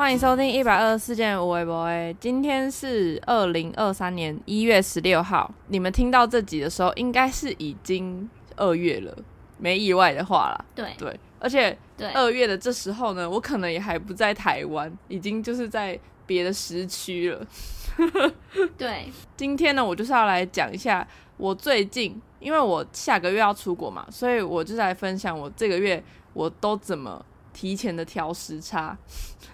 欢迎收听一百二十四件无微博。今天是二零二三年一月十六号，你们听到这集的时候，应该是已经二月了，没意外的话啦。对对，而且二月的这时候呢，我可能也还不在台湾，已经就是在别的时区了。对，今天呢，我就是要来讲一下我最近，因为我下个月要出国嘛，所以我就来分享我这个月我都怎么提前的调时差，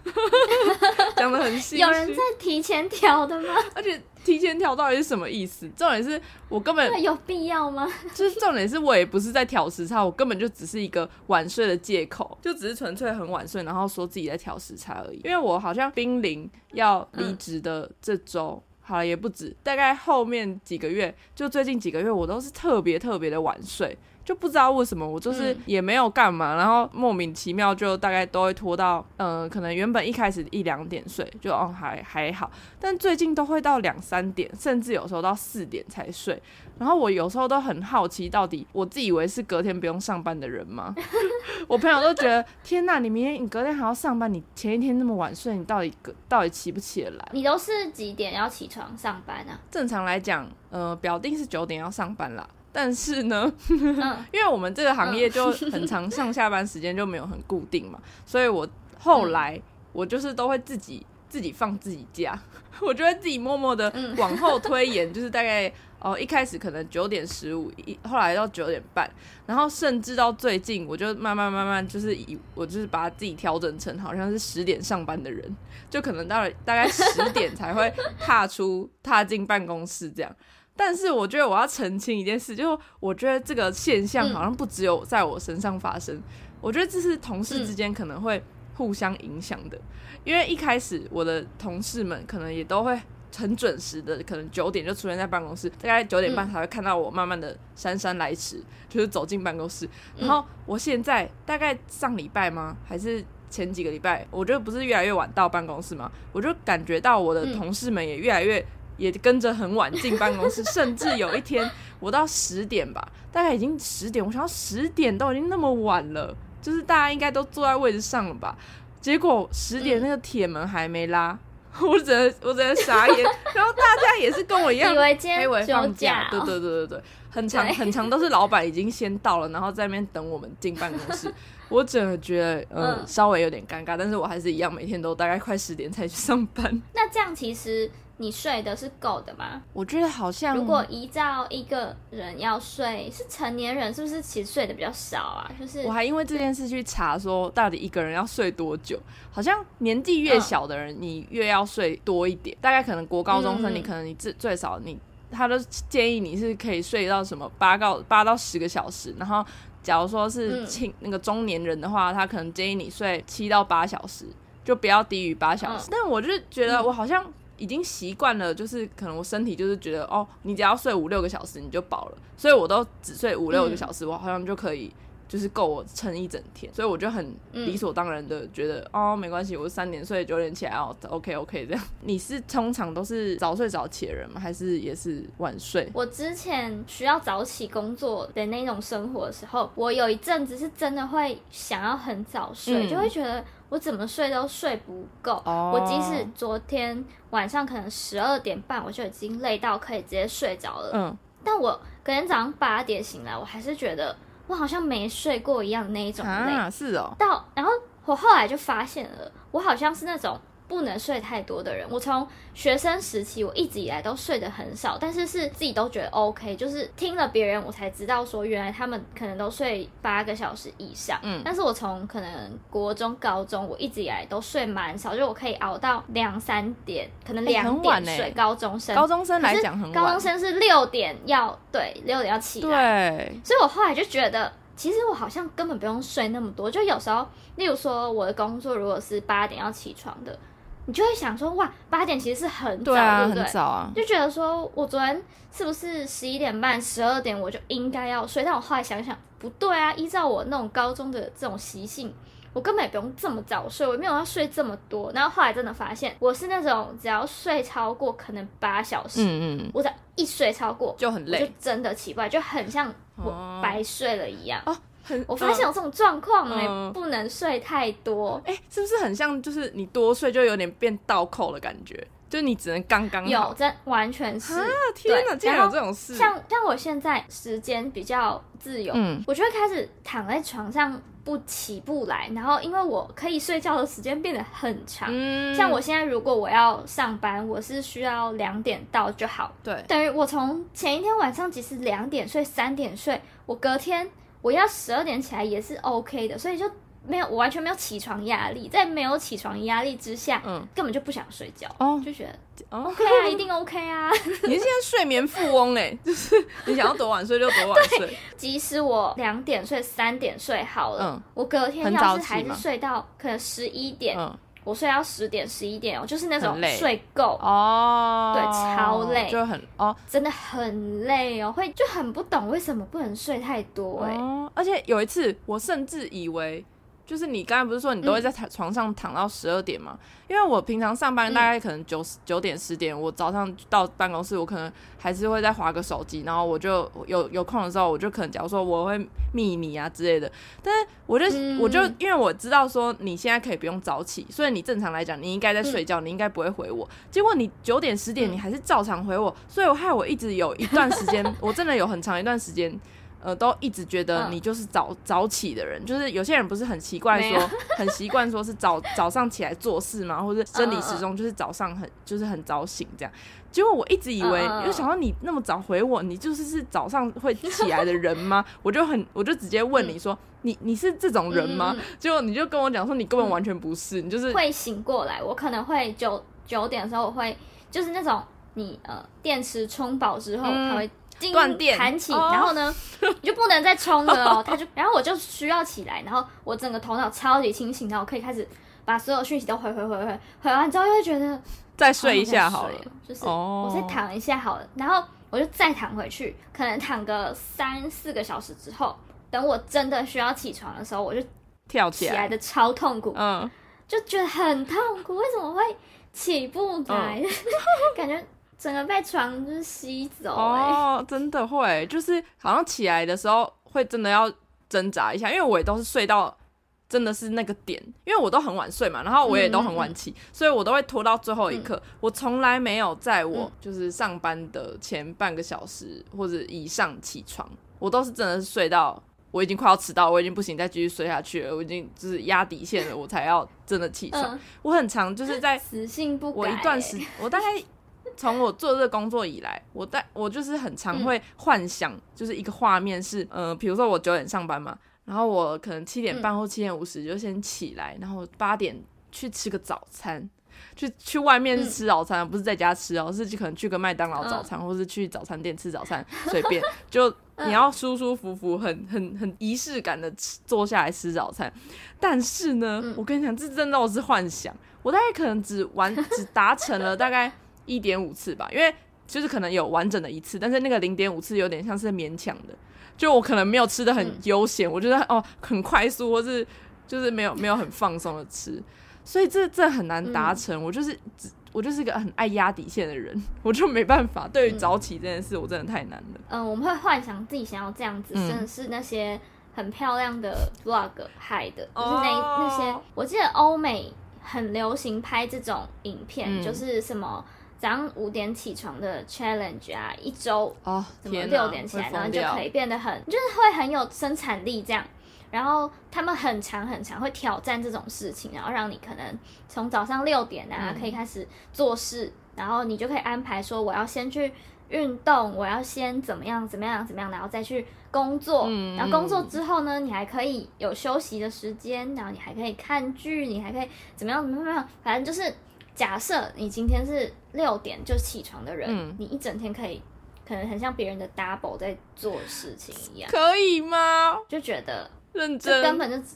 讲的很细。有人在提前调的吗？而且提前调到底是什么意思？重点是我根本有必要吗？就是重点是我也不是在调时差，我根本就只是一个晚睡的借口，就只是纯粹很晚睡，然后说自己在调时差而已。因为我好像濒临要离职的这周。嗯好了，也不止，大概后面几个月，就最近几个月，我都是特别特别的晚睡，就不知道为什么，我就是也没有干嘛，嗯、然后莫名其妙就大概都会拖到，嗯、呃，可能原本一开始一两点睡，就哦还还好，但最近都会到两三点，甚至有时候到四点才睡。然后我有时候都很好奇，到底我自以为是隔天不用上班的人吗？我朋友都觉得，天呐，你明天你隔天还要上班，你前一天那么晚睡，你到底到底起不起得来？你都是几点要起床上班啊？正常来讲，呃，表定是九点要上班啦。但是呢，嗯、因为我们这个行业就很长上下班时间就没有很固定嘛，所以我后来我就是都会自己自己放自己假，我就会自己默默的往后推延，就是大概。哦，一开始可能九点十五，一后来到九点半，然后甚至到最近，我就慢慢慢慢就是以我就是把自己调整成好像是十点上班的人，就可能到了大概十点才会踏出踏进办公室这样。但是我觉得我要澄清一件事，就是我觉得这个现象好像不只有在我身上发生，嗯、我觉得这是同事之间可能会互相影响的，因为一开始我的同事们可能也都会。很准时的，可能九点就出现在办公室，大概九点半才会看到我慢慢的姗姗来迟，就是走进办公室。然后我现在大概上礼拜吗？还是前几个礼拜？我觉得不是越来越晚到办公室吗？我就感觉到我的同事们也越来越也跟着很晚进办公室，甚至有一天我到十点吧，大概已经十点，我想到十点都已经那么晚了，就是大家应该都坐在位置上了吧？结果十点那个铁门还没拉。我只能我只能傻眼，然后大家也是跟我一样，以为今天放假，对对对对对，很长很长都是老板已经先到了，然后在那边等我们进办公室。我只能觉得嗯，嗯稍微有点尴尬，但是我还是一样每天都大概快十点才去上班。那这样其实。你睡的是够的吗？我觉得好像，如果依照一个人要睡，是成年人是不是其实睡的比较少啊？就是我还因为这件事去查说，到底一个人要睡多久？好像年纪越小的人，你越要睡多一点。嗯、大概可能国高中生，你可能你最最少你，他都建议你是可以睡到什么八到八到十个小时。然后假如说是青、嗯、那个中年人的话，他可能建议你睡七到八小时，就不要低于八小时。嗯、但我就是觉得我好像。已经习惯了，就是可能我身体就是觉得哦，你只要睡五六个小时你就饱了，所以我都只睡五六个小时，嗯、我好像就可以就是够我撑一整天，所以我就很理所当然的觉得、嗯、哦，没关系，我三点睡九点起来哦，OK OK 这样。你是通常都是早睡早起的人吗？还是也是晚睡？我之前需要早起工作的那种生活的时候，我有一阵子是真的会想要很早睡，嗯、就会觉得。我怎么睡都睡不够，oh. 我即使昨天晚上可能十二点半我就已经累到可以直接睡着了，嗯，但我隔天早上八点醒来，我还是觉得我好像没睡过一样那一种累，啊，是哦。到然后我后来就发现了，我好像是那种。不能睡太多的人，我从学生时期我一直以来都睡得很少，但是是自己都觉得 OK，就是听了别人我才知道说原来他们可能都睡八个小时以上。嗯，但是我从可能国中、高中我一直以来都睡蛮少，就我可以熬到两三点，可能两点睡。欸、高中生，高中生来讲很晚。高中生是六点要对六点要起来，对，所以我后来就觉得，其实我好像根本不用睡那么多，就有时候，例如说我的工作如果是八点要起床的。你就会想说，哇，八点其实是很早，对，啊、对不对？很早啊。就觉得说，我昨天是不是十一点半、十二点我就应该要睡？但我后来想想，不对啊。依照我那种高中的这种习性，我根本也不用这么早睡，我没有要睡这么多。然后后来真的发现，我是那种只要睡超过可能八小时，嗯嗯，我只要一睡超过就很累，就真的奇怪，就很像我白睡了一样。哦我发现有这种状况哎，不能睡太多。哎、欸，是不是很像就是你多睡就有点变倒扣的感觉？就你只能刚刚好。有，这完全是。啊天哪，竟然有这种事！像像我现在时间比较自由，嗯，我就会开始躺在床上不起不来，然后因为我可以睡觉的时间变得很长。嗯，像我现在如果我要上班，我是需要两点到就好。对，等于我从前一天晚上即使两点睡、三点睡，我隔天。我要十二点起来也是 OK 的，所以就没有我完全没有起床压力，在没有起床压力之下，嗯，根本就不想睡觉，哦，就觉得 OK 啊，一定 OK 啊。你现在睡眠富翁哎，就是你想要多晚睡就多晚睡。即使我两点睡、三点睡好了，嗯，我隔天要是还是睡到可能十一点，嗯。我睡到十点十一点哦，就是那种睡够。哦，对，超累，就很哦，真的很累哦，会就很不懂为什么不能睡太多哎，哦，而且有一次我甚至以为。就是你刚才不是说你都会在床上躺到十二点吗？嗯、因为我平常上班大概可能九九点十点，我早上到办公室，我可能还是会再划个手机，然后我就有有空的时候，我就可能假如说我会密你啊之类的。但是我就、嗯、我就因为我知道说你现在可以不用早起，所以你正常来讲你应该在睡觉，嗯、你应该不会回我。结果你九点十点你还是照常回我，所以我害我一直有一段时间，我真的有很长一段时间。呃，都一直觉得你就是早、嗯、早起的人，就是有些人不是很奇怪说，很习惯说是早早上起来做事嘛，或者生理时钟就是早上很就是很早醒这样。结果我一直以为，因为想到你那么早回我，你就是是早上会起来的人吗？我就很我就直接问你说，嗯、你你是这种人吗？嗯、结果你就跟我讲说，你根本完全不是，嗯、你就是会醒过来。我可能会九九点的时候，我会就是那种你呃电池充饱之后，它、嗯、会。断电弹起，然后呢，你就不能再充了哦。他就，然后我就需要起来，然后我整个头脑超级清醒，然后我可以开始把所有讯息都回回回回回完之后，又会觉得再睡一下好了，就是我再躺一下好了，然后我就再躺回去，可能躺个三四个小时之后，等我真的需要起床的时候，我就跳起来，起来的超痛苦，嗯，就觉得很痛苦，为什么会起不来？感觉。整个被床就是吸走哦，真的会，就是好像起来的时候会真的要挣扎一下，因为我也都是睡到真的是那个点，因为我都很晚睡嘛，然后我也都很晚起，所以我都会拖到最后一刻。嗯、我从来没有在我就是上班的前半个小时或者以上起床，我都是真的是睡到我已经快要迟到，我已经不行再继续睡下去了，我已经就是压底线了，我才要真的起床。嗯、我很常就是在死性不改，我一段时我大概。从我做这个工作以来，我在我就是很常会幻想，就是一个画面是，嗯、呃，比如说我九点上班嘛，然后我可能七点半或七点五十就先起来，然后八点去吃个早餐，去去外面是吃早餐，嗯、不是在家吃哦，是可能去个麦当劳早餐，嗯、或是去早餐店吃早餐，随便，就你要舒舒服服、很很很仪式感的吃坐下来吃早餐。但是呢，嗯、我跟你讲，这真的我是幻想，我大概可能只完只达成了大概。一点五次吧，因为就是可能有完整的一次，但是那个零点五次有点像是勉强的，就我可能没有吃的很悠闲，嗯、我觉得哦很快速，或是就是没有没有很放松的吃，所以这这很难达成。嗯、我就是我就是一个很爱压底线的人，我就没办法。对于早起这件事，我真的太难了。嗯、呃，我们会幻想自己想要这样子，真的是那些很漂亮的 vlog 拍的，就是那、哦、那些。我记得欧美很流行拍这种影片，嗯、就是什么。早上五点起床的 challenge 啊，一周哦，怎么六点起来，然后就可以变得很，就是会很有生产力这样。然后他们很长很长会挑战这种事情，然后让你可能从早上六点啊可以开始做事，嗯、然后你就可以安排说我要先去运动，我要先怎么样怎么样怎么样，然后再去工作。嗯、然后工作之后呢，你还可以有休息的时间，然后你还可以看剧，你还可以怎么样怎么样，反正就是。假设你今天是六点就起床的人，嗯、你一整天可以可能很像别人的 double 在做事情一样，可以吗？就觉得认真，根本就，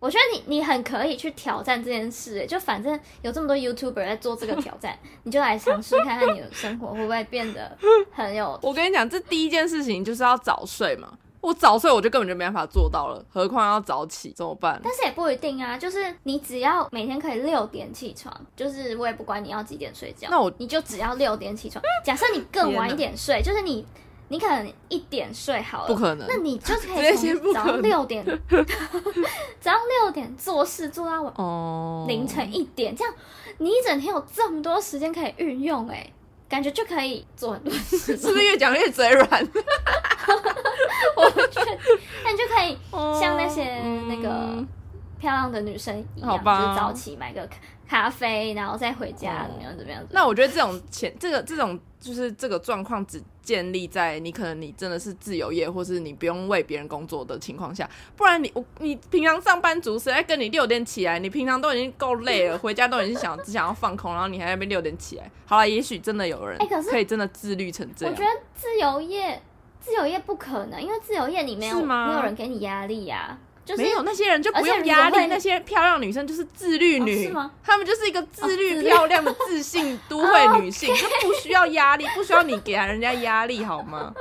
我觉得你你很可以去挑战这件事，哎，就反正有这么多 YouTuber 在做这个挑战，你就来尝试看看你的生活会不会变得很有。我跟你讲，这第一件事情就是要早睡嘛。我早睡，我就根本就没办法做到了，何况要早起怎么办？但是也不一定啊，就是你只要每天可以六点起床，就是我也不管你要几点睡觉，那我你就只要六点起床。假设你更晚一点睡，就是你你可能一点睡好了，不可能，那你就可 以从早上六点，早上六点做事做到晚哦凌晨一点，这样你一整天有这么多时间可以运用，哎，感觉就可以做很多事，是不是越讲越嘴软？那你就可以像那些那个漂亮的女生一样，就是早起买个咖啡，然后再回家，怎么样怎么样？那我觉得这种钱，这个这种就是这个状况只。建立在你可能你真的是自由业，或是你不用为别人工作的情况下，不然你我你平常上班族谁在跟你六点起来？你平常都已经够累了，回家都已经想只想要放空，然后你还在那边六点起来。好了，也许真的有人可以真的自律成这样。我觉得自由业自由业不可能，因为自由业你没有没有人给你压力呀、啊。就是、没有那些人就不用压力，那些漂亮女生就是自律女，哦、是吗？她们就是一个自律漂亮的自信 都会女性，就不需要压力，不需要你给人家压力，好吗？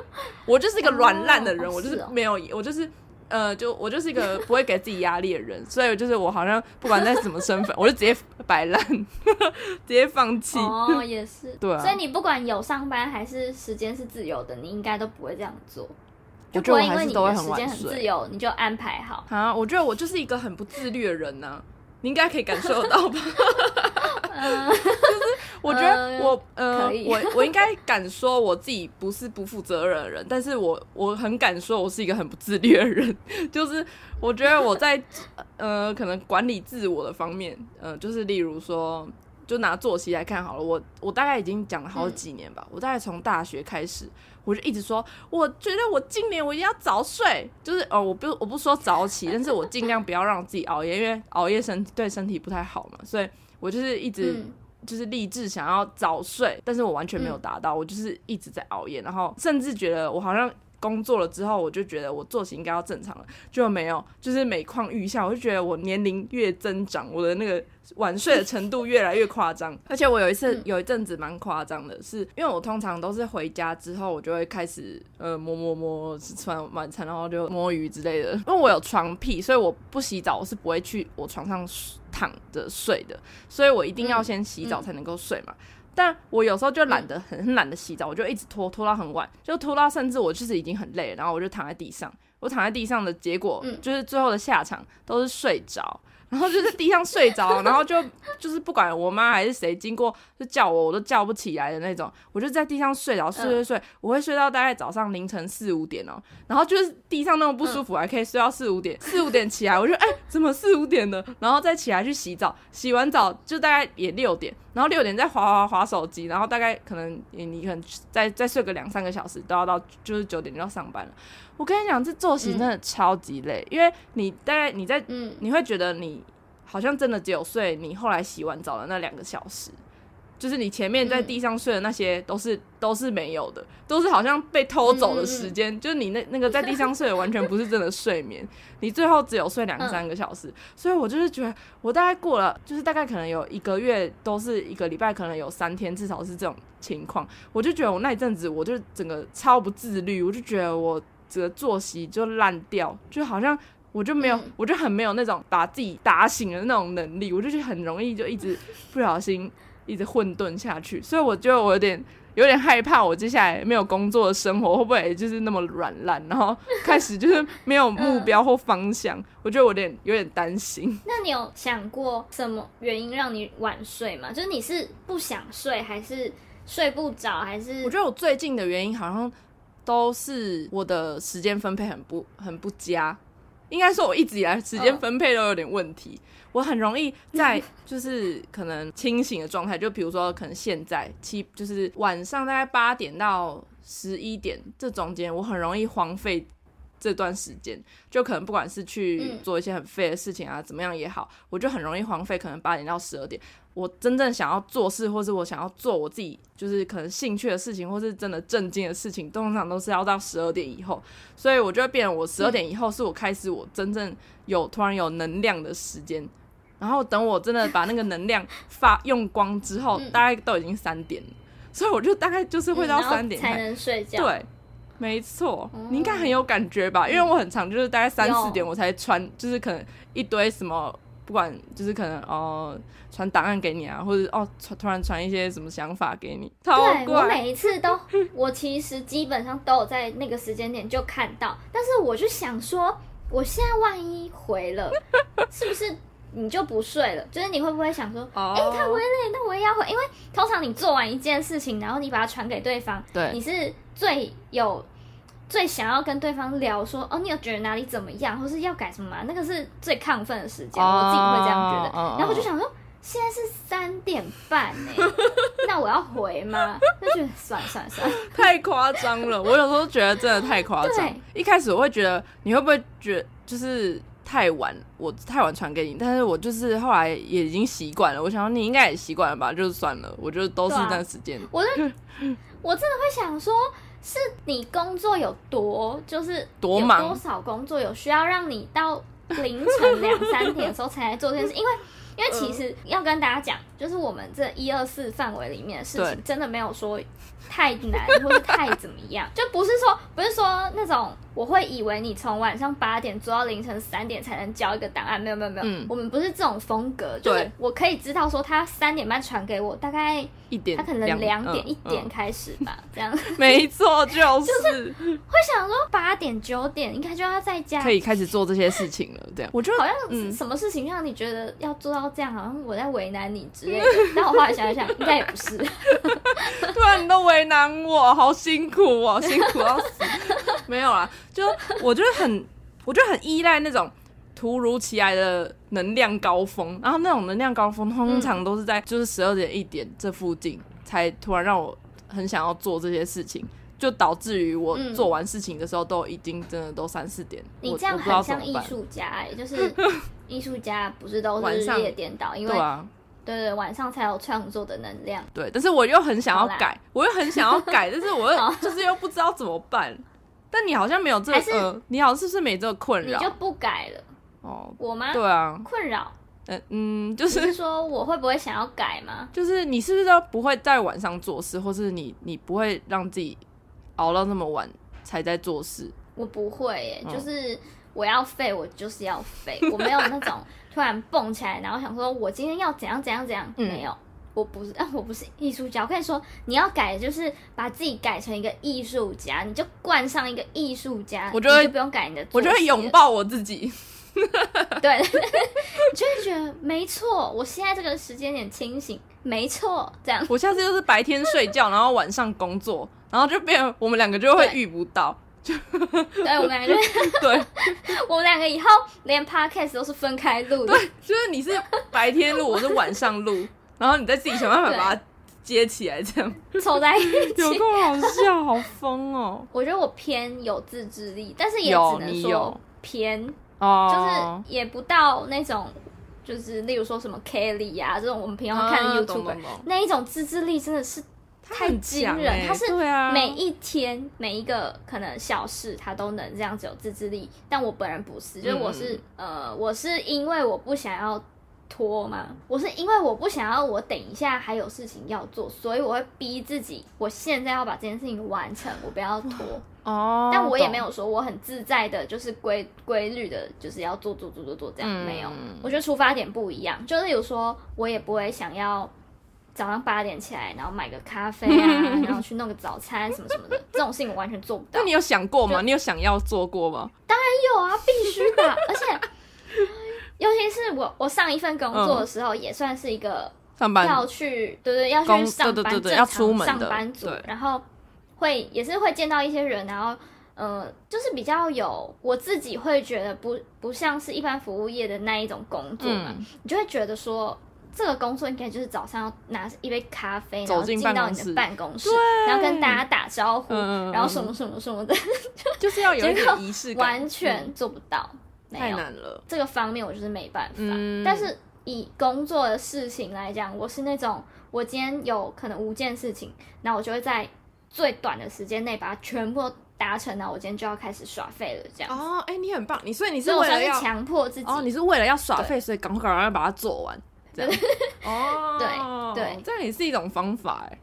我就是一个软烂的人，哦、我就是没有，我就是呃，就我就是一个不会给自己压力的人，所以就是我好像不管在什么身份，我就直接摆烂，直接放弃。哦，也是，对、啊，所以你不管有上班还是时间是自由的，你应该都不会这样做。我觉得我还是都会很晚睡，时间很自由，你就安排好啊。我觉得我就是一个很不自律的人呢、啊，你应该可以感受到吧？嗯、就是我觉得我呃，呃我我应该敢说我自己不是不负责任的人，但是我我很敢说我是一个很不自律的人。就是我觉得我在呃，可能管理自我的方面，呃，就是例如说。就拿作息来看好了，我我大概已经讲了好几年吧。嗯、我大概从大学开始，我就一直说，我觉得我今年我一定要早睡，就是哦，我不我不说早起，但是我尽量不要让自己熬夜，因为熬夜身对身体不太好嘛。所以我就是一直就是立志想要早睡，但是我完全没有达到，我就是一直在熬夜，然后甚至觉得我好像。工作了之后，我就觉得我作息应该要正常了，就没有，就是每况愈下。我就觉得我年龄越增长，我的那个晚睡的程度越来越夸张。而且我有一次有一阵子蛮夸张的是，是因为我通常都是回家之后，我就会开始呃摸摸摸吃完晚餐，然后就摸鱼之类的。因为我有床癖，所以我不洗澡，我是不会去我床上躺着睡的，所以我一定要先洗澡才能够睡嘛。嗯嗯但我有时候就懒得很很懒得洗澡，我就一直拖拖到很晚，就拖到甚至我就是已经很累了，然后我就躺在地上。我躺在地上的结果，就是最后的下场都是睡着。然后就在地上睡着，然后就就是不管我妈还是谁经过就叫我，我都叫不起来的那种。我就在地上睡着，睡睡睡，我会睡到大概早上凌晨四五点哦。然后就是地上那么不舒服，还可以睡到四五点。四五点起来，我就哎、欸，怎么四五点了？然后再起来去洗澡，洗完澡就大概也六点。然后六点再划划划手机，然后大概可能你你可能再再睡个两三个小时，都要到就是九点就要上班了。我跟你讲，这作息真的超级累，嗯、因为你大概你在，嗯，你会觉得你好像真的只有睡你后来洗完澡的那两个小时，就是你前面在地上睡的那些都是、嗯、都是没有的，都是好像被偷走的时间，嗯、就是你那那个在地上睡的完全不是真的睡眠，你最后只有睡两三个小时，嗯、所以我就是觉得我大概过了，就是大概可能有一个月都是一个礼拜，可能有三天至少是这种情况，我就觉得我那一阵子我就整个超不自律，我就觉得我。这个作息就烂掉，就好像我就没有，嗯、我就很没有那种把自己打醒的那种能力，我就觉得很容易就一直不小心 一直混沌下去，所以我觉得我有点有点害怕，我接下来没有工作的生活会不会就是那么软烂，然后开始就是没有目标 或方向，嗯、我觉得我有点有点担心。那你有想过什么原因让你晚睡吗？就是你是不想睡，还是睡不着，还是？我觉得我最近的原因好像。都是我的时间分配很不很不佳，应该说我一直以来时间分配都有点问题。Oh. 我很容易在 就是可能清醒的状态，就比如说可能现在七就是晚上大概八点到十一点这中间，我很容易荒废这段时间，就可能不管是去做一些很废的事情啊，怎么样也好，我就很容易荒废，可能八点到十二点。我真正想要做事，或是我想要做我自己，就是可能兴趣的事情，或是真的正经的事情，通常都是要到十二点以后。所以我就会变成我十二点以后是我开始我真正有突然有能量的时间。然后等我真的把那个能量发 用光之后，大概都已经三点了。所以我就大概就是会到三点才能睡觉。对，没错，你应该很有感觉吧？因为我很常就是大概三四点我才传，就是可能一堆什么。不管就是可能哦传档案给你啊，或者哦传突然传一些什么想法给你。对，我每一次都，我其实基本上都有在那个时间点就看到，但是我就想说，我现在万一回了，是不是？你就不睡了，就是你会不会想说，哎、oh. 欸，他回了，那我也要回，因为通常你做完一件事情，然后你把它传给对方，对，你是最有最想要跟对方聊说，哦，你有觉得哪里怎么样，或是要改什么吗？那个是最亢奋的时间，oh. 我自己会这样觉得。然后我就想说，现在是三点半呢，那我要回吗？那就算了算了算了，太夸张了。我有时候觉得真的太夸张。一开始我会觉得，你会不会觉得就是？太晚，我太晚传给你，但是我就是后来也已经习惯了。我想说你应该也习惯了吧，就算了，我觉得都是那时间。我我真的会想说，是你工作有多，就是多忙，多少工作有需要让你到凌晨两三点的时候才来做这件事，因为。因为其实要跟大家讲，就是我们这一二四范围里面的事情，真的没有说太难或是太怎么样，就不是说不是说那种我会以为你从晚上八点做到凌晨三点才能交一个档案，没有没有没有，嗯、我们不是这种风格，就是我可以知道说他三点半传给我，大概一点，他可能两点一点开始吧，嗯嗯、这样。没错，就是就是会想说八点九点应该就要在家，可以开始做这些事情了，这样。我觉得好像什么事情让你觉得要做到。这样好像我在为难你之类的，但我后来想一想，应该也不是。对啊，你都为难我，好辛苦哦，辛苦要死。没有啦，就我觉得很，我觉得很依赖那种突如其来的能量高峰，然后那种能量高峰通常都是在就是十二点一点这附近，才突然让我很想要做这些事情，就导致于我做完事情的时候都已经真的都三四点。你这样很像艺术家哎、欸，就是。艺术家不是都是日夜颠倒，因为对啊，对对，晚上才有创作的能量。对，但是我又很想要改，我又很想要改，但是我又 就是又不知道怎么办。但你好像没有这个，呃，你好像是不是没这个困扰？你就不改了？哦，我吗？对啊，困扰。嗯嗯，就是，是说我会不会想要改吗？就是你是不是都不会在晚上做事，或是你你不会让自己熬到那么晚才在做事？我不会耶，就是。我要废，我就是要废，我没有那种 突然蹦起来，然后想说我今天要怎样怎样怎样，嗯、没有，我不是，啊，我不是艺术家。我跟你说，你要改，就是把自己改成一个艺术家，你就冠上一个艺术家，我觉得就不用改你的，我就会拥抱我自己，对，你就会觉得没错，我现在这个时间点清醒，没错，这样。我下次就是白天睡觉，然后晚上工作，然后就变我们两个就会遇不到。对，我们两个，对，我们两个以后连 podcast 都是分开录的。对，就是你是白天录，我是晚上录，然后你再自己想办法把它接起来，这样凑在一起，有够好笑，好疯哦！我觉得我偏有自制力，但是也只能说偏哦，就是也不到那种，就是例如说什么 Kelly 啊这种我们平常看 YouTube 那一种自制力，真的是。太惊人！他是每一天每一个可能小事，他都能这样子有自制力。但我本人不是，就是我是、嗯、呃，我是因为我不想要拖吗，我是因为我不想要我等一下还有事情要做，所以我会逼自己，我现在要把这件事情完成，我不要拖。哦，但我也没有说我很自在的，就是规规律的，就是要做做做做做这样，嗯、没有。我觉得出发点不一样，就是有说我也不会想要。早上八点起来，然后买个咖啡啊，然后去弄个早餐什么什么的，这种事情我完全做不到。那你有想过吗？你有想要做过吗？当然有啊，必须的。而且，尤其是我，我上一份工作的时候，也算是一个上班。要去，对对，要去上班，要出门上班族，然后会也是会见到一些人，然后呃，就是比较有我自己会觉得不不像是一般服务业的那一种工作嘛，你就会觉得说。这个工作应该就是早上要拿一杯咖啡，然后进到你的办公室，然后跟大家打招呼，然后什么什么什么的，就是要有一点 仪式感，完全做不到，太难了。这个方面我就是没办法。但是以工作的事情来讲，我是那种我今天有可能五件事情，那我就会在最短的时间内把它全部达成，然后我今天就要开始耍废了。这样哦，哎，你很棒，你所以你是为了要强迫自己，哦，你是为了要耍废，所以赶快赶快把它做完。对哦，对对，这样也是一种方法哎。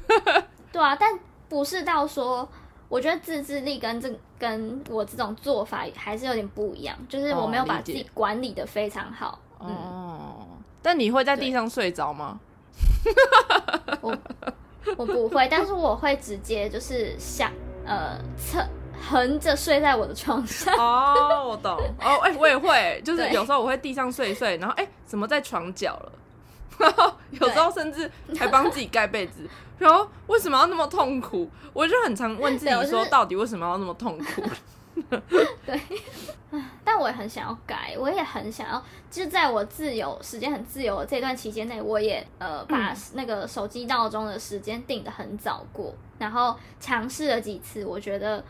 对啊，但不是到说，我觉得自制力跟这跟我这种做法还是有点不一样，就是我没有把自己管理的非常好。哦，但你会在地上睡着吗？我我不会，但是我会直接就是想呃侧横着睡在我的床上。哦，我懂。哦，哎、欸，我也会，就是有时候我会地上睡一睡，然后哎、欸，怎么在床角了？然后有时候甚至还帮自己盖被子，然后为什么要那么痛苦？我就很常问自己说，到底为什么要那么痛苦？对，但我也很想要改，我也很想要，就是在我自由时间很自由的这段期间内，我也呃把那个手机闹钟的时间定的很早过，然后尝试了几次，我觉得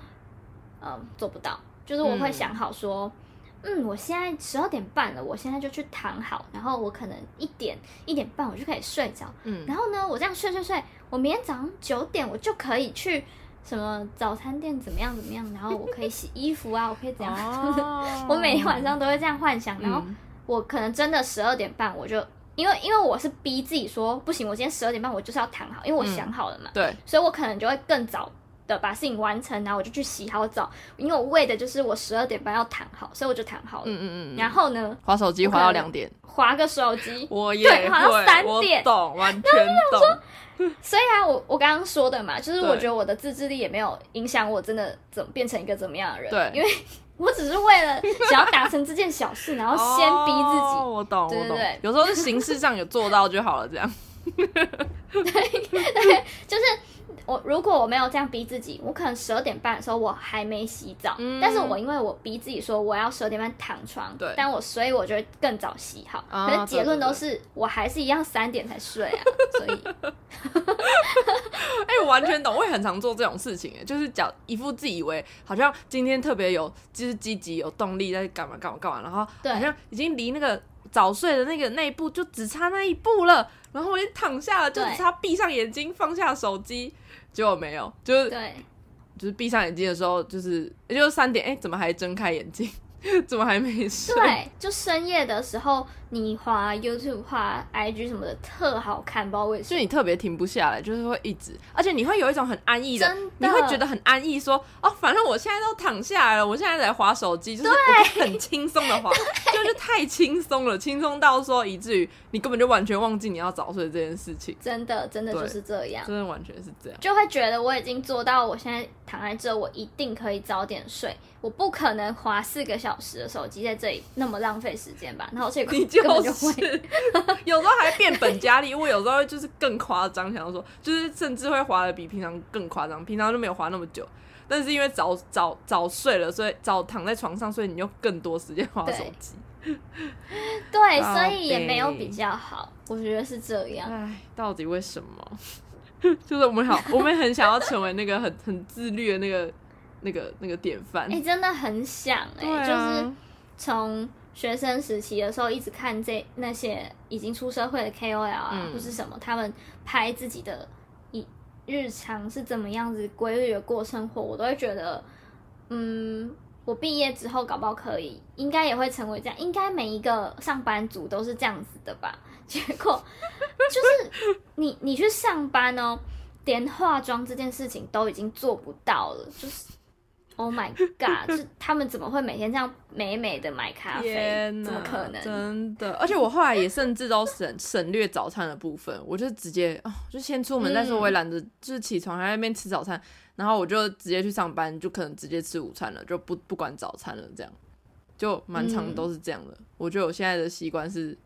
呃做不到，就是我会想好说。嗯，我现在十二点半了，我现在就去躺好，然后我可能一点一点半我就可以睡着。嗯，然后呢，我这样睡睡睡，我明天早上九点我就可以去什么早餐店怎么样怎么样，然后我可以洗衣服啊，我可以怎样？哦、我每天晚上都会这样幻想，然后我可能真的十二点半我就，因为因为我是逼自己说不行，我今天十二点半我就是要躺好，因为我想好了嘛。嗯、对，所以我可能就会更早。的把事情完成，然后我就去洗好澡，因为我为的就是我十二点半要躺好，所以我就躺好了。嗯嗯嗯。然后呢，划手机划到两点，划个手机，我也会，滑到三点，懂，完全懂。所以啊，我我刚刚说的嘛，就是我觉得我的自制力也没有影响我真的怎么变成一个怎么样的人。对，因为我只是为了 想要达成这件小事，然后先逼自己。我懂，对对对，有时候是形式上有做到就好了，这样。对 对，就是。我如果我没有这样逼自己，我可能十二点半的时候我还没洗澡，嗯、但是我因为我逼自己说我要十二点半躺床，对，但我所以我就会更早洗好，啊、可是结论都是我还是一样三点才睡啊，所以，哎、欸，我完全懂，我也很常做这种事情，哎，就是讲一副自以为好像今天特别有就是积极有动力在干嘛干嘛干嘛，然后好像已经离那个早睡的那个那一步就只差那一步了，然后我一躺下了就只差闭上眼睛放下手机。结果没有，就是对，就是闭上眼睛的时候，就是也就是三点，哎，怎么还睁开眼睛？怎么还没睡？对，就深夜的时候。你滑 YouTube、滑 IG 什么的特好看，不知道为什么，就你特别停不下来，就是会一直，而且你会有一种很安逸的，真的。你会觉得很安逸说，说哦，反正我现在都躺下来了，我现在在滑手机，就是我很轻松的滑，就是太轻松了，轻松到说以至于你根本就完全忘记你要早睡这件事情。真的，真的就是这样，真的完全是这样，就会觉得我已经做到，我现在躺在这，我一定可以早点睡，我不可能滑四个小时的手机在这里那么浪费时间吧？然后这个就是。有时候还变本加厉，因为有时候就是更夸张，想要说就是甚至会滑的比平常更夸张，平常就没有滑那么久，但是因为早早早睡了，所以早躺在床上，所以你就更多时间滑手机。对，所以也没有比较好，我觉得是这样。哎，到底为什么？就是我们好，我们很想要成为那个很很自律的那个那个那个典范。哎、欸，真的很想哎、欸，啊、就是从。学生时期的时候，一直看这那些已经出社会的 KOL 啊，嗯、或是什么，他们拍自己的一日常是怎么样子规律的过生活，我都会觉得，嗯，我毕业之后搞不好可以，应该也会成为这样，应该每一个上班族都是这样子的吧？结果就是你你去上班哦，连化妆这件事情都已经做不到了，就是。Oh my god！就他们怎么会每天这样美美的买咖啡？天哪，怎么可能？真的，而且我后来也甚至都省省略早餐的部分，我就直接哦，就先出门，嗯、但是我也懒得就是起床还在那边吃早餐，然后我就直接去上班，就可能直接吃午餐了，就不不管早餐了，这样就蛮常都是这样的。嗯、我觉得我现在的习惯是。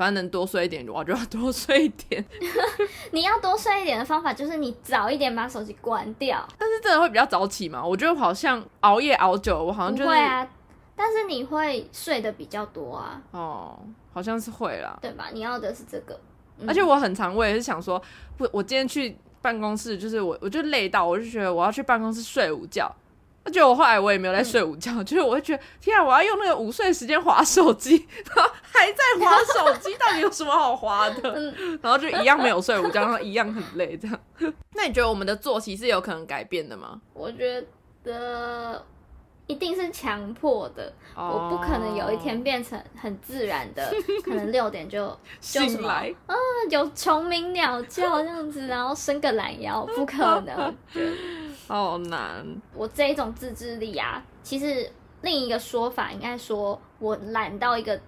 反正能多睡一点，我就要多睡一点。你要多睡一点的方法就是你早一点把手机关掉。但是真的会比较早起嘛？我觉得好像熬夜熬久了，我好像就是。会啊，但是你会睡得比较多啊。哦，好像是会啦。对吧？你要的是这个。嗯、而且我很常，我也是想说，不，我今天去办公室，就是我，我就累到，我就觉得我要去办公室睡午觉。而且我后来我也没有在睡午觉，嗯、就是我会觉得天啊，我要用那个午睡时间划手机，然后还在划手机，到底有什么好划的？嗯、然后就一样没有睡午觉，然后一样很累，这样。那你觉得我们的作息是有可能改变的吗？我觉得。一定是强迫的，oh. 我不可能有一天变成很自然的，可能六点就就什么啊，有虫鸣鸟叫这样子，然后伸个懒腰，不可能，好难。我这一种自制力啊，其实另一个说法应该说我懒到一个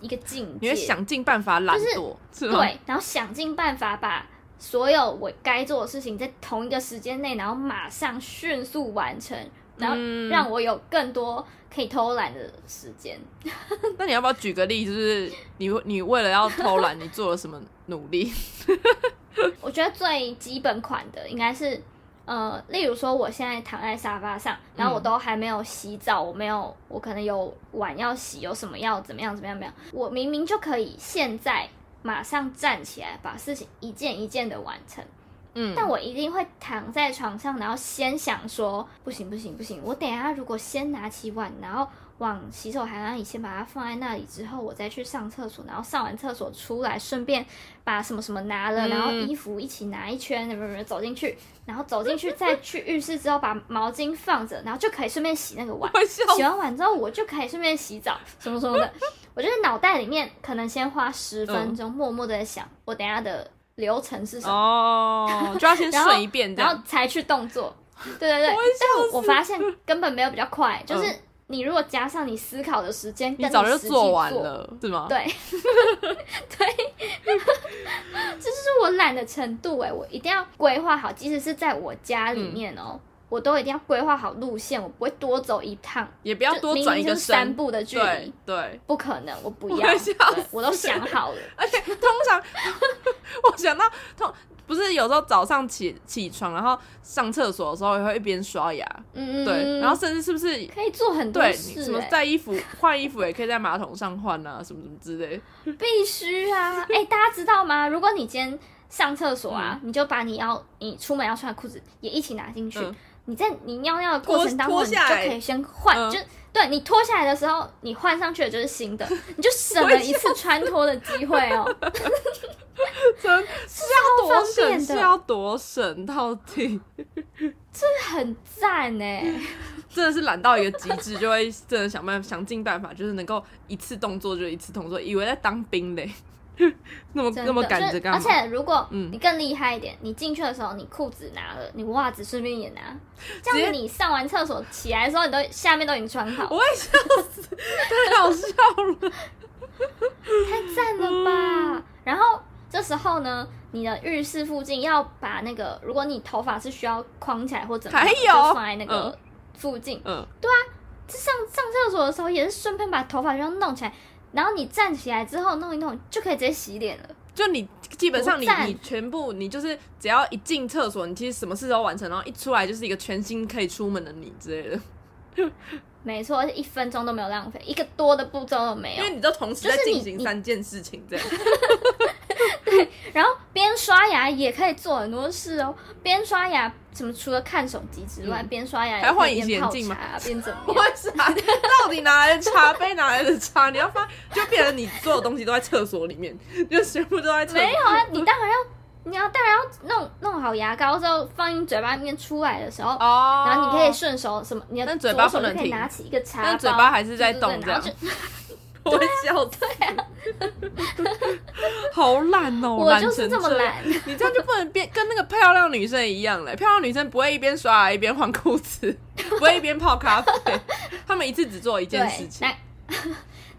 一个境界，你会想尽办法懒惰，就是对，然后想尽办法把所有我该做的事情在同一个时间内，然后马上迅速完成，然后让我有更多可以偷懒的时间。嗯、那你要不要举个例子，就是你你为了要偷懒，你做了什么努力？我觉得最基本款的应该是。呃，例如说，我现在躺在沙发上，然后我都还没有洗澡，嗯、我没有，我可能有碗要洗，有什么要怎么样怎么样怎么样，我明明就可以现在马上站起来，把事情一件一件的完成，嗯，但我一定会躺在床上，然后先想说，不行不行不行，我等一下如果先拿起碗，然后。往洗手台那里先把它放在那里，之后我再去上厕所，然后上完厕所出来，顺便把什么什么拿了，然后衣服一起拿一圈，什么什么走进去，然后走进去再去浴室之后把毛巾放着，然后就可以顺便洗那个碗。洗完碗之后我就可以顺便洗澡，什么什么的。我就是脑袋里面可能先花十分钟，默默的在想我等下的流程是什么哦，就要先顺一遍 然，然后才去动作。对对对，但我发现根本没有比较快，就是。嗯你如果加上你思考的时间，你早就做完了，是吗？对，对，这就是我懒的程度哎！我一定要规划好，即使是在我家里面哦、喔，嗯、我都一定要规划好路线，我不会多走一趟，也不要多转一个三步的距离，对，对不可能，我不要，我，我都想好了，而且通常 我想到通。不是有时候早上起起床，然后上厕所的时候也会一边刷牙，嗯对，然后甚至是不是可以做很多事？对，什么带衣服换衣服也可以在马桶上换啊，什么什么之类。必须啊！哎、欸，大家知道吗？如果你今天上厕所啊，嗯、你就把你要你出门要穿的裤子也一起拿进去。嗯、你在你尿尿的过程当中，你就可以先换，嗯、就对你脱下来的时候，你换上去的就是新的，你就省了一次穿脱的机会哦。真是要多省，是要多省到底，这很赞哎！真的是懒到一个极致，就会真的想办法想尽办法，就是能够一次动作就一次动作，以为在当兵嘞，那么的那么赶着干嘛？而且如果你更厉害一点，嗯、你进去的时候你裤子拿了，你袜子顺便也拿，这样子你上完厕所起来的时候，你都下面都已经穿好。我也笑死，太好笑了，太赞了吧！然后。这时候呢，你的浴室附近要把那个，如果你头发是需要框起来或怎么样，还有就放在那个附近。嗯，嗯对啊，这上上厕所的时候也是顺便把头发就要弄起来，然后你站起来之后弄一弄就可以直接洗脸了。就你基本上你你全部你就是只要一进厕所，你其实什么事都完成，然后一出来就是一个全新可以出门的你之类的。没错，而且一分钟都没有浪费，一个多的步骤都没有，因为你都同时在进行三件事情，这样。对，然后边刷牙也可以做很多事哦。边刷牙，什么除了看手机之外，边、嗯、刷牙还换隐形眼镜吗？边怎么样？为啥？到底哪来的茶杯？哪来的茶？你要发，就变成你所有东西都在厕所里面，就全部都在厕所。没有啊，你当然要。你要当然要弄弄好牙膏之后放进嘴巴里面出来的时候，oh, 然后你可以顺手什么，你的左手就可以拿起一个茶包，但嘴巴还是在动这样。我会笑，对啊，好懒哦，我就是这么懒。你这样就不能变跟那个漂亮女生一样嘞，漂亮女生不会一边刷牙一边换裤子，不会一边泡咖啡，他们一次只做一件事情。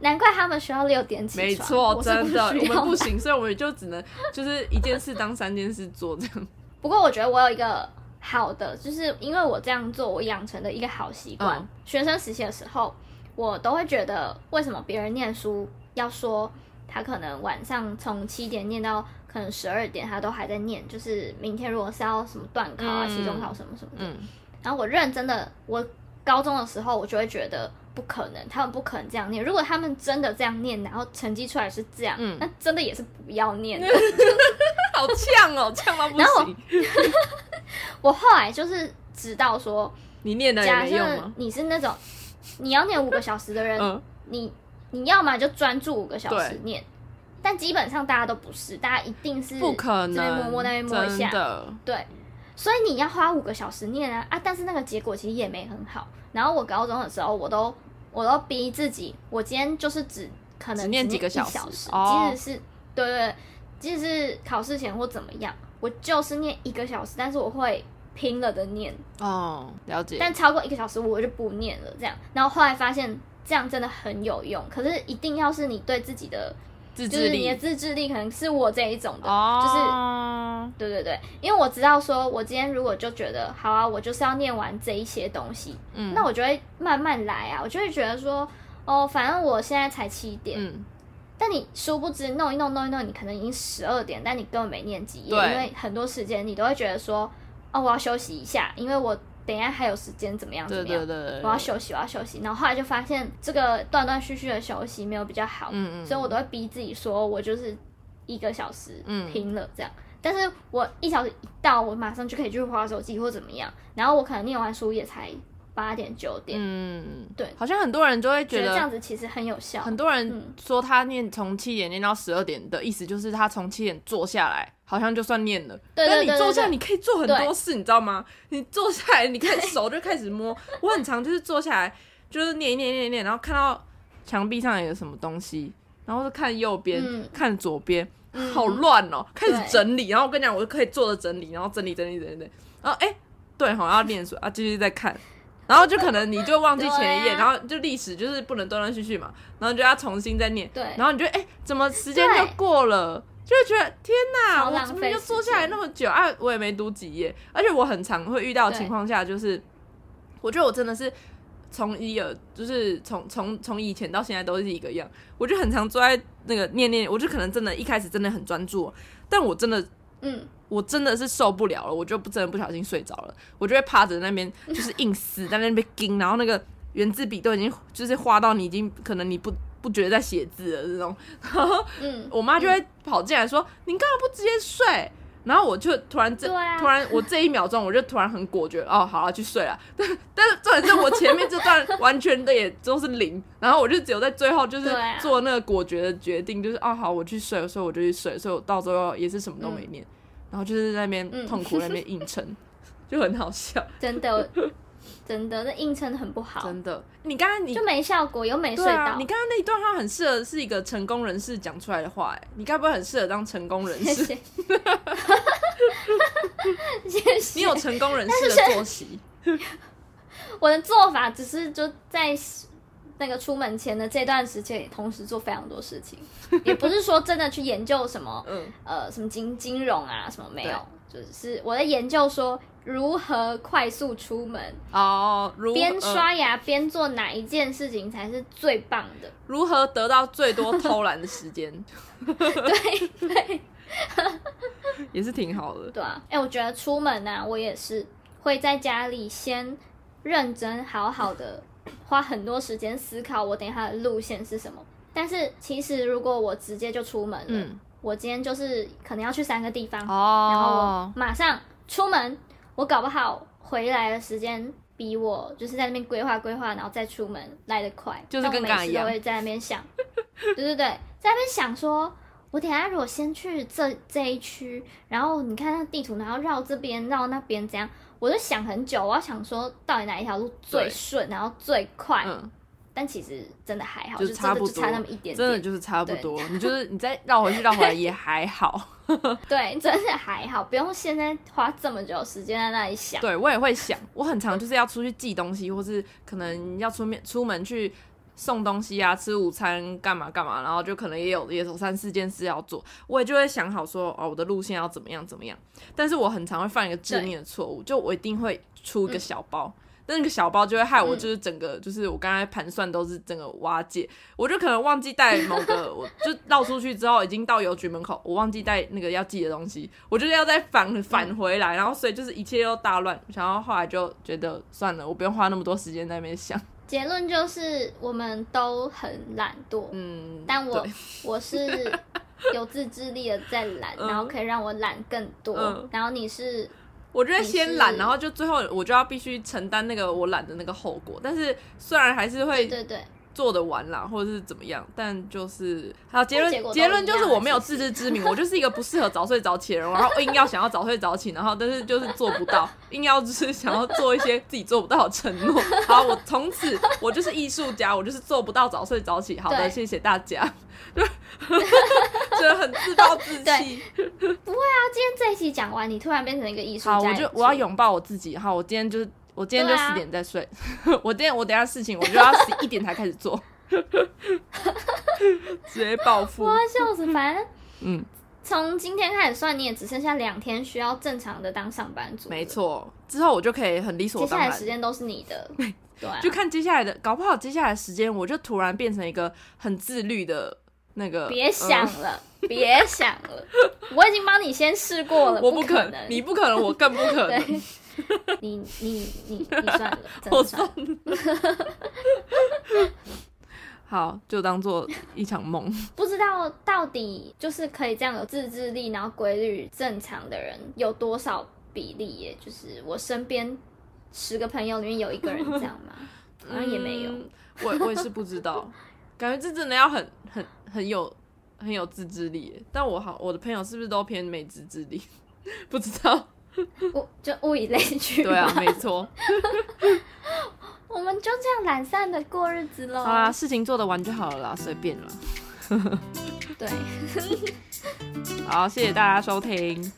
难怪他们需要六点起床。没错，真的，我们不行，所以我们就只能就是一件事当三件事做这样。不过我觉得我有一个好的，就是因为我这样做，我养成的一个好习惯。嗯、学生实习的时候，我都会觉得，为什么别人念书要说他可能晚上从七点念到可能十二点，他都还在念，就是明天如果是要什么段考啊、期中考什么什么的。嗯、然后我认真的，我高中的时候，我就会觉得。不可能，他们不可能这样念。如果他们真的这样念，然后成绩出来是这样，嗯、那真的也是不要念的。好呛哦，呛到不行。我，我后来就是知道说，你念的也没用吗？假设你是那种你要念五个小时的人，嗯、你你要么就专注五个小时念，但基本上大家都不是，大家一定是不可能摸摸那边摸一下，的对。所以你要花五个小时念啊啊！但是那个结果其实也没很好。然后我高中的时候，我都我都逼自己，我今天就是只可能只念几个小时，即使是对对，即使是考试前或怎么样，我就是念一个小时，但是我会拼了的念哦，了解。但超过一个小时我就不念了，这样。然后后来发现这样真的很有用。可是一定要是你对自己的。自制力，就是你的自制力可能是我这一种的，哦、就是对对对，因为我知道说，我今天如果就觉得好啊，我就是要念完这一些东西，嗯，那我就会慢慢来啊，我就会觉得说，哦，反正我现在才七点，嗯，但你殊不知弄一弄弄一弄，你可能已经十二点，但你根本没念几页，因为很多时间你都会觉得说，哦，我要休息一下，因为我。等一下还有时间怎么样？怎么样？对对对对，我要休息，我要休息。然后后来就发现这个断断续续的休息没有比较好，嗯嗯，所以我都会逼自己说，我就是一个小时拼了这样。嗯、但是我一小时一到，我马上就可以去划手机或怎么样。然后我可能念完书也才八点九点，嗯，对，好像很多人就会觉得，这样子其实很有效。很多人说他念从七点念到十二点的意思就是他从七点坐下来。好像就算念了，对对但你坐下来，你可以做很多事，你知道吗？你坐下来，你看手就开始摸。我很常就是坐下来，就是念一念念念，然后看到墙壁上有什么东西，然后就看右边，嗯、看左边，好乱哦、喔，开始整理。然后我跟你讲，我就可以坐着整理，然后整理整理整理整理。然后哎、欸，对，好像要念书啊，继续再看。然后就可能你就忘记前一页，啊、然后就历史就是不能断断续续嘛，然后就要重新再念。对，然后你就哎、欸，怎么时间就过了？就会觉得天哪，我怎么就坐下来那么久啊？我也没读几页，而且我很常会遇到的情况下，就是我觉得我真的是从一而就是从从从以前到现在都是一个样。我就很常坐在那个念念，我就可能真的一开始真的很专注，但我真的嗯，我真的是受不了了，我就不真的不小心睡着了，我就会趴着那边就是硬死 在那边盯，然后那个圆珠笔都已经就是画到你已经可能你不。不觉得在写字的这种，然后 我妈就会跑进来说：“嗯、你干嘛不直接睡？”然后我就突然这、啊、突然我这一秒钟我就突然很果决哦，好了，去睡了。但但是重点是我前面这段完全的也都是零，然后我就只有在最后就是做那个果决的决定，就是哦、啊，好，我去睡，所以我就去睡，所以我到最后也是什么都没念，嗯、然后就是在那边痛苦在那边硬撑，嗯、就很好笑，真的。真的，那硬撑很不好。真的，你刚刚你就没效果，又没睡到。啊、你刚刚那一段话很适合是一个成功人士讲出来的话，哎，你该不会很适合当成功人士？谢谢。你有成功人士的作息。我的做法只是就在那个出门前的这段时间，同时做非常多事情，也不是说真的去研究什么，嗯，呃，什么金金融啊，什么没有，就是我在研究说。如何快速出门？哦，边刷牙边做哪一件事情才是最棒的？如何得到最多偷懒的时间？对 对，也是挺好的。对啊，哎、欸，我觉得出门呢、啊，我也是会在家里先认真好好的花很多时间思考我等一下的路线是什么。但是其实如果我直接就出门了，嗯、我今天就是可能要去三个地方，哦、然后我马上出门。我搞不好回来的时间比我就是在那边规划规划，然后再出门来得快。就是跟刚刚一样，我每次都会在那边想，对对对，在那边想说，我等下如果先去这这一区，然后你看那地图，然后绕这边绕那边怎样，我就想很久，我要想说到底哪一条路最顺，然后最快。嗯但其实真的还好，就是差不多，差那么一点点，真的就是差不多。你就是你再绕回去绕回来也还好，对，真的还好，不用现在花这么久时间在那里想。对，我也会想，我很常就是要出去寄东西，或是可能要出面出门去送东西啊，吃午餐干嘛干嘛，然后就可能也有也有三四件事要做，我也就会想好说哦，我的路线要怎么样怎么样。但是我很常会犯一个致命的错误，就我一定会出一个小包。嗯但那个小包就会害我，就是整个，嗯、就是我刚才盘算都是整个瓦解，我就可能忘记带某个，我就绕出去之后已经到邮局门口，我忘记带那个要寄的东西，我就是要再返返回来，然后所以就是一切又大乱，然后后来就觉得算了，我不用花那么多时间在那边想。结论就是我们都很懒惰，嗯，但我我是有自制力的在懒，嗯、然后可以让我懒更多，嗯、然后你是。我觉得先懒，然后就最后我就要必须承担那个我懒的那个后果。但是虽然还是会做得完啦，或者是怎么样，但就是好结论结论就是我没有自知之明，我就是一个不适合早睡早起的人，然后硬要想要早睡早起，然后但是就是做不到，硬要就是想要做一些自己做不到的承诺。好，我从此我就是艺术家，我就是做不到早睡早起。好的，谢谢大家。对，觉得很自暴自弃。不会啊，今天这一期讲完，你突然变成一个艺术家。好，我就我要拥抱我自己。好，我今天就是我今天就十点再睡。啊、我今天我等下事情我就要十一点才开始做，直接暴富。我要笑死，反正嗯。从今天开始算，你也只剩下两天需要正常的当上班族。没错，之后我就可以很理所当然。接下来时间都是你的，对、啊，就看接下来的，搞不好接下来时间我就突然变成一个很自律的那个。别想了，呃、别想了，我已经帮你先试过了，我不可能，不可能，你不可能，我更不可能。你你你你算了，我算了。好，就当做一场梦。不知道到底就是可以这样有自制力，然后规律正常的人有多少比例耶？就是我身边十个朋友里面有一个人这样吗？好像也没有。嗯、我我也是不知道，感觉这真的要很很很有很有自制力耶。但我好，我的朋友是不是都偏没自制力？不知道。我就物以类聚。对啊，没错。我们就这样懒散的过日子喽。好啦，事情做得完就好了啦，随便了。对。好，谢谢大家收听。